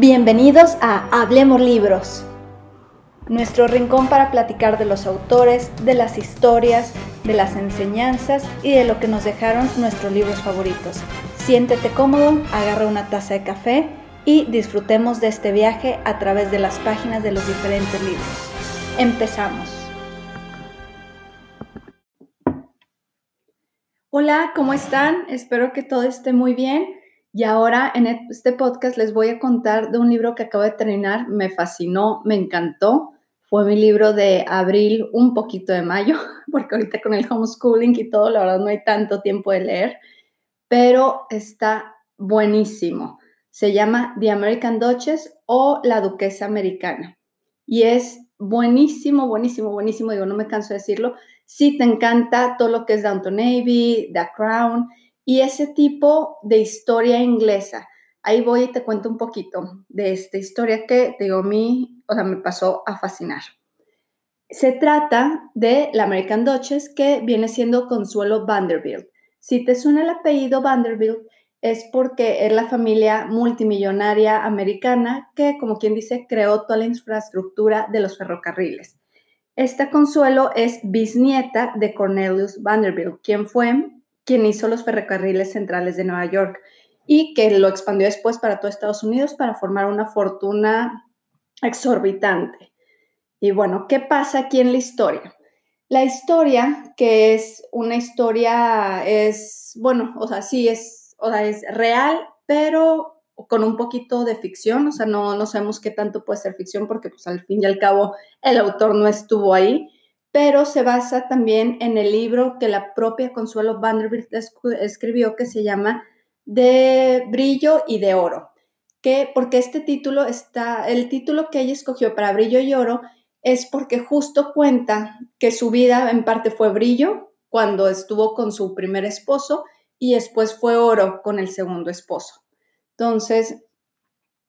Bienvenidos a Hablemos Libros, nuestro rincón para platicar de los autores, de las historias, de las enseñanzas y de lo que nos dejaron nuestros libros favoritos. Siéntete cómodo, agarra una taza de café y disfrutemos de este viaje a través de las páginas de los diferentes libros. Empezamos. Hola, ¿cómo están? Espero que todo esté muy bien. Y ahora en este podcast les voy a contar de un libro que acabo de terminar, me fascinó, me encantó. Fue mi libro de abril, un poquito de mayo, porque ahorita con el homeschooling y todo, la verdad no hay tanto tiempo de leer, pero está buenísimo. Se llama The American Duchess o La Duquesa Americana. Y es buenísimo, buenísimo, buenísimo, digo, no me canso de decirlo. Si te encanta todo lo que es Downton Navy, The Crown y ese tipo de historia inglesa. Ahí voy y te cuento un poquito de esta historia que, digo, a mí, o sea, me pasó a fascinar. Se trata de la American Duchess que viene siendo Consuelo Vanderbilt. Si te suena el apellido Vanderbilt, es porque es la familia multimillonaria americana que, como quien dice, creó toda la infraestructura de los ferrocarriles. Esta Consuelo es bisnieta de Cornelius Vanderbilt, quien fue quien hizo los ferrocarriles centrales de Nueva York y que lo expandió después para todo Estados Unidos para formar una fortuna exorbitante. Y bueno, ¿qué pasa aquí en la historia? La historia, que es una historia, es, bueno, o sea, sí es, o sea, es real, pero con un poquito de ficción, o sea, no, no sabemos qué tanto puede ser ficción porque pues al fin y al cabo el autor no estuvo ahí, pero se basa también en el libro que la propia Consuelo Vanderbilt escribió que se llama De brillo y de oro. Que porque este título está, el título que ella escogió para brillo y oro es porque justo cuenta que su vida en parte fue brillo cuando estuvo con su primer esposo y después fue oro con el segundo esposo. Entonces,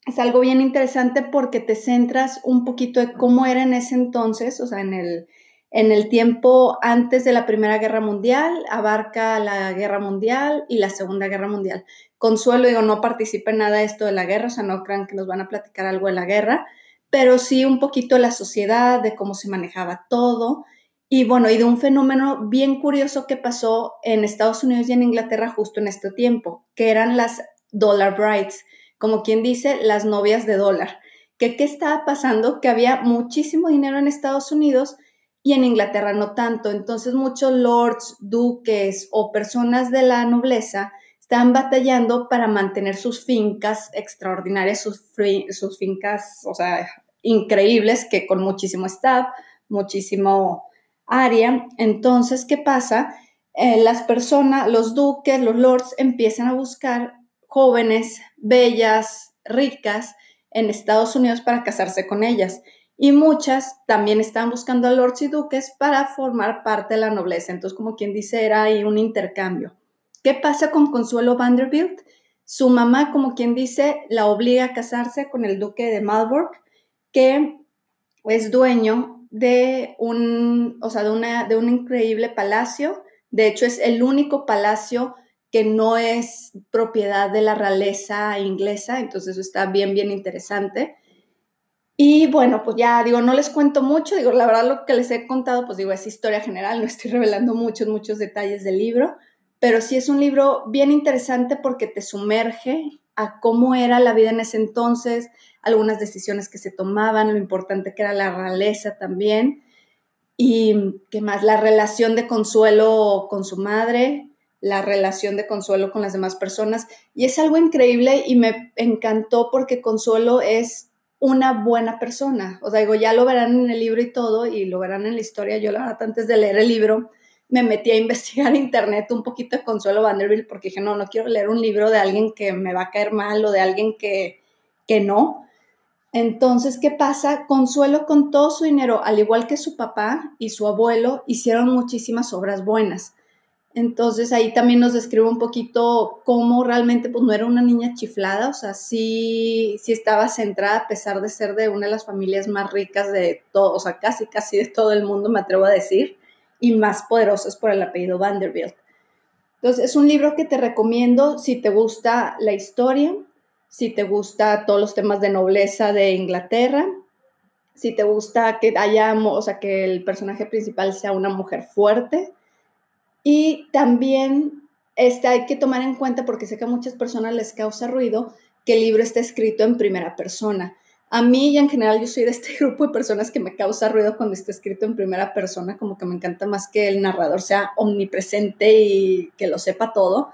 es algo bien interesante porque te centras un poquito en cómo era en ese entonces, o sea, en el, en el tiempo antes de la Primera Guerra Mundial, abarca la Guerra Mundial y la Segunda Guerra Mundial. Consuelo, digo, no participa en nada de esto de la guerra, o sea, no crean que nos van a platicar algo de la guerra, pero sí un poquito de la sociedad, de cómo se manejaba todo. Y bueno, y de un fenómeno bien curioso que pasó en Estados Unidos y en Inglaterra justo en este tiempo, que eran las dollar brides, como quien dice, las novias de dólar. ¿Qué estaba pasando? Que había muchísimo dinero en Estados Unidos, y en Inglaterra no tanto. Entonces muchos lords, duques o personas de la nobleza están batallando para mantener sus fincas extraordinarias, sus, fincas, o sea, increíbles, que con muchísimo staff, muchísimo área. Entonces, ¿qué pasa? Eh, las personas, los duques, los lords, empiezan a buscar jóvenes, bellas, ricas en Estados Unidos para casarse con ellas y muchas también están buscando a lords y duques para formar parte de la nobleza. Entonces, como quien dice, era ahí un intercambio. ¿Qué pasa con Consuelo Vanderbilt? Su mamá, como quien dice, la obliga a casarse con el duque de Marlborough, que es dueño de un, o sea, de, una, de un increíble palacio. De hecho, es el único palacio que no es propiedad de la realeza inglesa, entonces eso está bien, bien interesante. Y bueno, pues ya digo, no les cuento mucho, digo, la verdad lo que les he contado, pues digo, es historia general, no estoy revelando muchos, muchos detalles del libro, pero sí es un libro bien interesante porque te sumerge a cómo era la vida en ese entonces, algunas decisiones que se tomaban, lo importante que era la realeza también, y qué más, la relación de Consuelo con su madre, la relación de Consuelo con las demás personas, y es algo increíble y me encantó porque Consuelo es una buena persona. O sea, digo, ya lo verán en el libro y todo, y lo verán en la historia. Yo, la verdad, antes de leer el libro, me metí a investigar internet un poquito de Consuelo Vanderbilt, porque dije, no, no quiero leer un libro de alguien que me va a caer mal o de alguien que, que no. Entonces, ¿qué pasa? Consuelo con todo su dinero, al igual que su papá y su abuelo, hicieron muchísimas obras buenas. Entonces ahí también nos describe un poquito cómo realmente pues no era una niña chiflada, o sea, sí, sí estaba centrada a pesar de ser de una de las familias más ricas de todo, o sea, casi, casi de todo el mundo, me atrevo a decir, y más poderosas por el apellido Vanderbilt. Entonces es un libro que te recomiendo si te gusta la historia, si te gusta todos los temas de nobleza de Inglaterra, si te gusta que haya, o sea, que el personaje principal sea una mujer fuerte. Y también este, hay que tomar en cuenta, porque sé que a muchas personas les causa ruido, que el libro está escrito en primera persona. A mí y en general yo soy de este grupo de personas que me causa ruido cuando está escrito en primera persona, como que me encanta más que el narrador sea omnipresente y que lo sepa todo,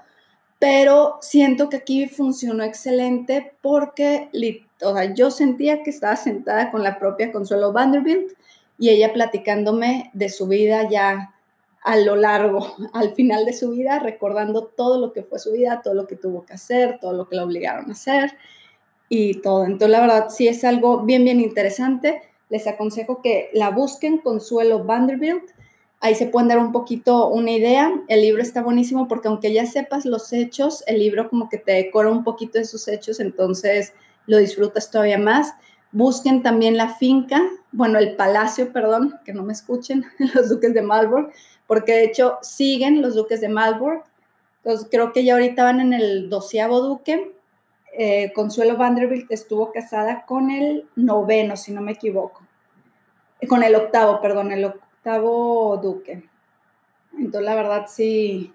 pero siento que aquí funcionó excelente porque o yo sentía que estaba sentada con la propia Consuelo Vanderbilt y ella platicándome de su vida ya a lo largo, al final de su vida, recordando todo lo que fue su vida, todo lo que tuvo que hacer, todo lo que la obligaron a hacer y todo. Entonces, la verdad, sí es algo bien, bien interesante. Les aconsejo que la busquen, Consuelo Vanderbilt. Ahí se pueden dar un poquito una idea. El libro está buenísimo porque aunque ya sepas los hechos, el libro como que te decora un poquito de sus hechos, entonces lo disfrutas todavía más. Busquen también la finca, bueno, el palacio, perdón, que no me escuchen, los duques de Marlborough, porque de hecho siguen los duques de Marlborough. Entonces creo que ya ahorita van en el doceavo duque eh, Consuelo Vanderbilt estuvo casada con el noveno, si no me equivoco. Con el octavo, perdón, el octavo duque. Entonces, la verdad, sí,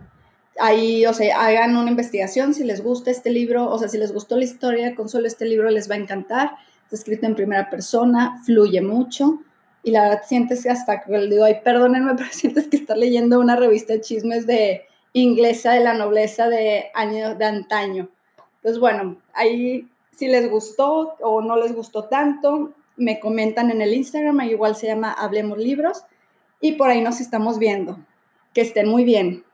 ahí, o sea, hagan una investigación si les gusta este libro, o sea, si les gustó la historia Consuelo, este libro les va a encantar. Está escrito en primera persona, fluye mucho y la verdad sientes que hasta, le digo, ay, perdónenme, pero sientes que estás leyendo una revista de chismes de inglesa de la nobleza de años de antaño. Entonces, bueno, ahí si les gustó o no les gustó tanto, me comentan en el Instagram, igual se llama Hablemos Libros, y por ahí nos estamos viendo. Que estén muy bien.